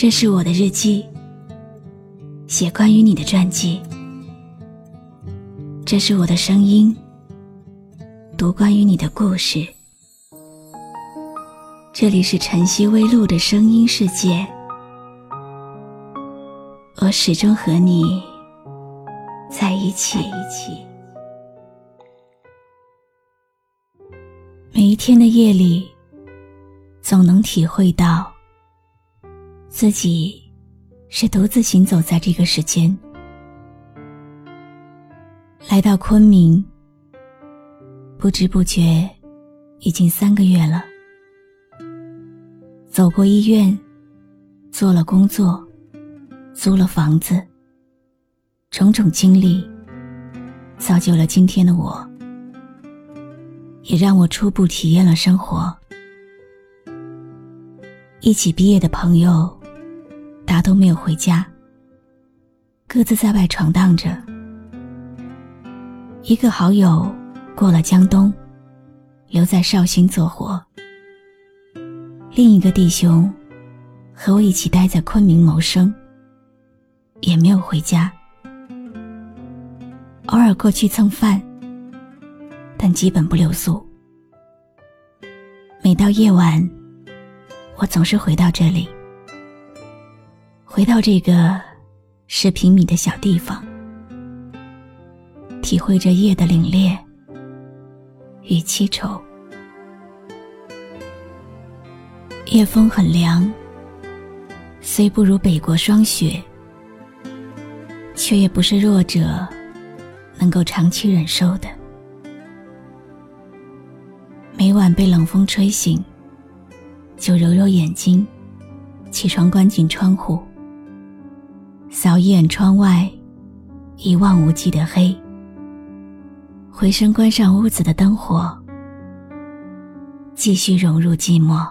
这是我的日记，写关于你的传记。这是我的声音，读关于你的故事。这里是晨曦微露的声音世界，我始终和你在一起。每一天的夜里，总能体会到自己是独自行走在这个世间。来到昆明，不知不觉已经三个月了。走过医院，做了工作，租了房子，种种经历，造就了今天的我，也让我初步体验了生活。一起毕业的朋友，大都没有回家，各自在外闯荡着。一个好友过了江东，留在绍兴做活。另一个弟兄和我一起待在昆明谋生，也没有回家。偶尔过去蹭饭，但基本不留宿。每到夜晚，我总是回到这里，回到这个十平米的小地方，体会着夜的凛冽与凄愁。夜风很凉，虽不如北国霜雪，却也不是弱者能够长期忍受的。每晚被冷风吹醒，就揉揉眼睛，起床关紧窗户，扫一眼窗外一望无际的黑，回身关上屋子的灯火，继续融入寂寞。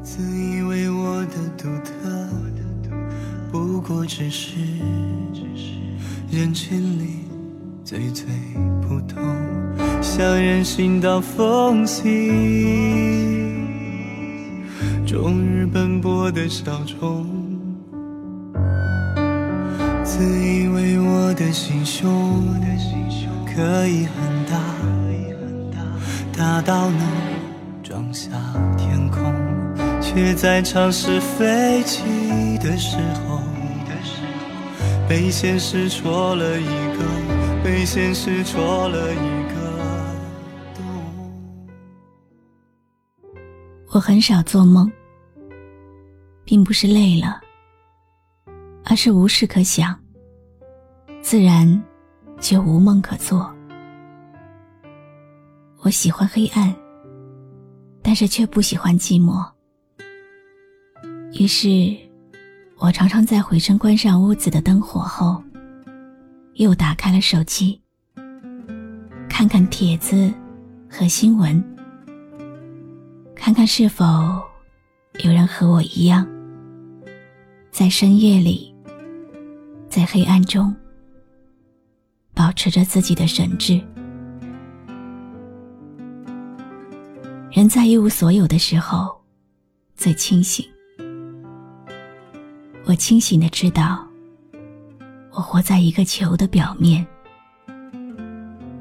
自以为我的独特，不过只是人群里最最普通，像人行道缝隙，终日奔波的小虫。自以为我的心胸可以很大，大到能装下天空。却在尝试飞起的时候，被现实戳了一个，被现实戳了一个洞。我很少做梦，并不是累了，而是无事可想，自然就无梦可做。我喜欢黑暗，但是却不喜欢寂寞。于是，我常常在回身关上屋子的灯火后，又打开了手机，看看帖子和新闻，看看是否有人和我一样，在深夜里，在黑暗中，保持着自己的神智。人在一无所有的时候，最清醒。我清醒的知道，我活在一个球的表面，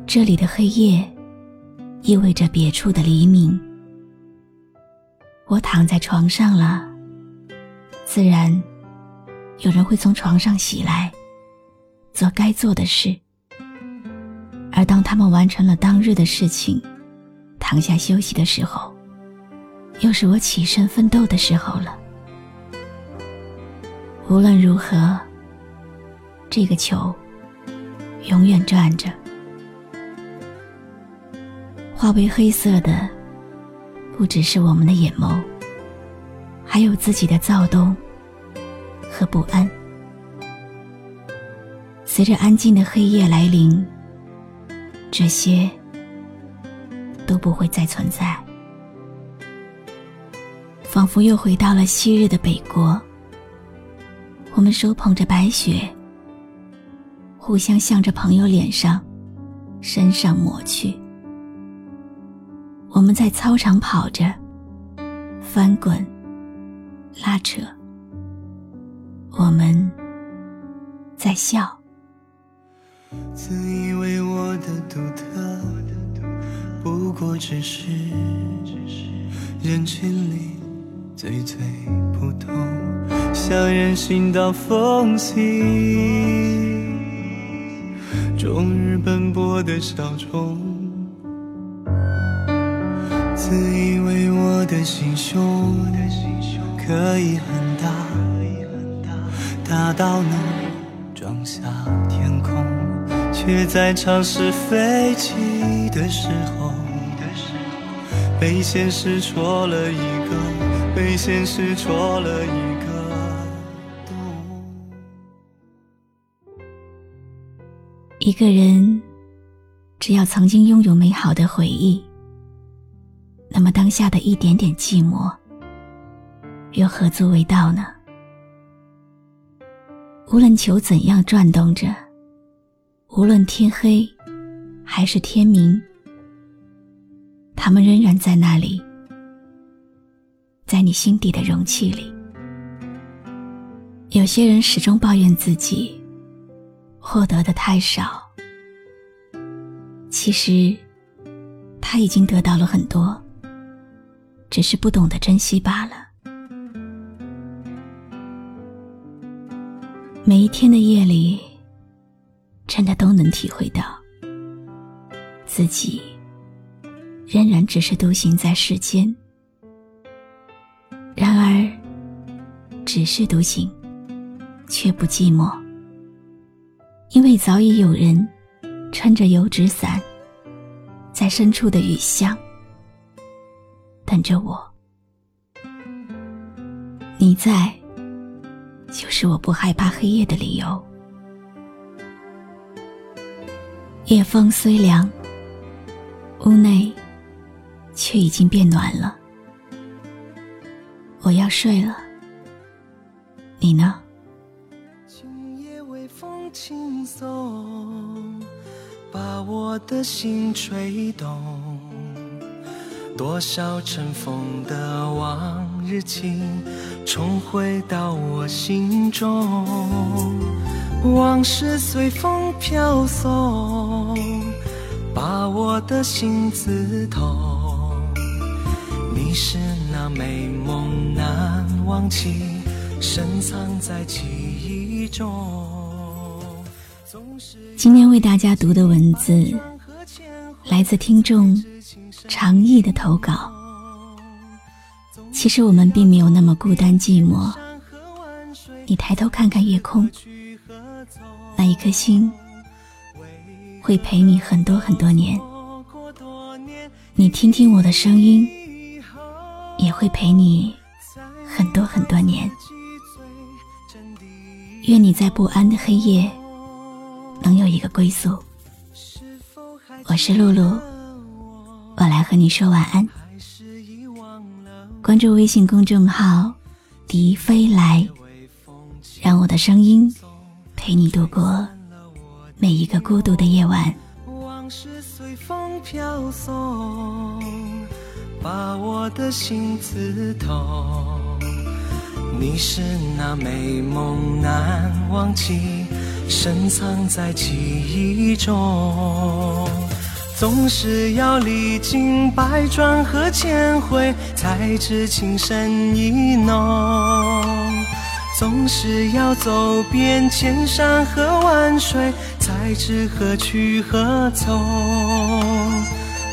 这里的黑夜意味着别处的黎明。我躺在床上了，自然有人会从床上袭来，做该做的事。而当他们完成了当日的事情，躺下休息的时候，又是我起身奋斗的时候了。无论如何，这个球永远转着。化为黑色的，不只是我们的眼眸，还有自己的躁动和不安。随着安静的黑夜来临，这些都不会再存在，仿佛又回到了昔日的北国。我们手捧着白雪，互相向着朋友脸上、身上抹去。我们在操场跑着，翻滚、拉扯，我们在笑。自以为我的独特，不过只是人群里最最普通，像人行道缝隙，终日奔波的小虫。自以为我的心胸可以很大，大到能装下天空。却在尝试飞起的时候，被现实戳了一个，被现实戳了一个洞。一个人只要曾经拥有美好的回忆，那么当下的一点点寂寞，又何足为道呢？无论球怎样转动着。无论天黑还是天明，他们仍然在那里，在你心底的容器里。有些人始终抱怨自己获得的太少，其实他已经得到了很多，只是不懂得珍惜罢了。每一天的夜里。真的都能体会到，自己仍然只是独行在世间。然而，只是独行，却不寂寞，因为早已有人撑着油纸伞，在深处的雨巷等着我。你在，就是我不害怕黑夜的理由。夜风虽凉，屋内却已经变暖了。我要睡了，你呢？今夜微风轻送，把我的心吹动。多少尘封的往日情，重回到我心中。往事随风飘送，把我的心刺痛。你是那美梦难忘记，深藏在记忆中。今天为大家读的文字，来自听众长意的投稿。其实我们并没有那么孤单寂寞。你抬头看看夜空。那一颗心会陪你很多很多年，你听听我的声音，也会陪你很多很多年。愿你在不安的黑夜能有一个归宿。我是露露，我来和你说晚安。关注微信公众号“笛飞来”，让我的声音。陪你度过每一个孤独的夜晚。往事随风飘送把我的心刺痛你是那美梦难忘记深藏在记忆中总是要历经百转和千回才知情深意浓。总是要走遍千山和万水，才知何去何从。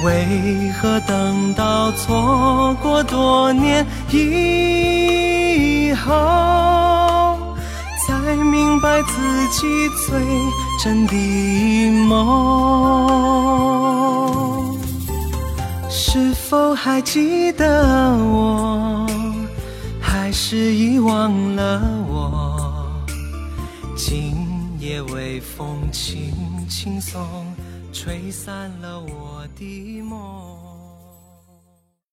为何等到错过多年以后，才明白自己最真的梦？是否还记得我？是遗忘了我，今夜微风轻轻送，吹散了我的梦。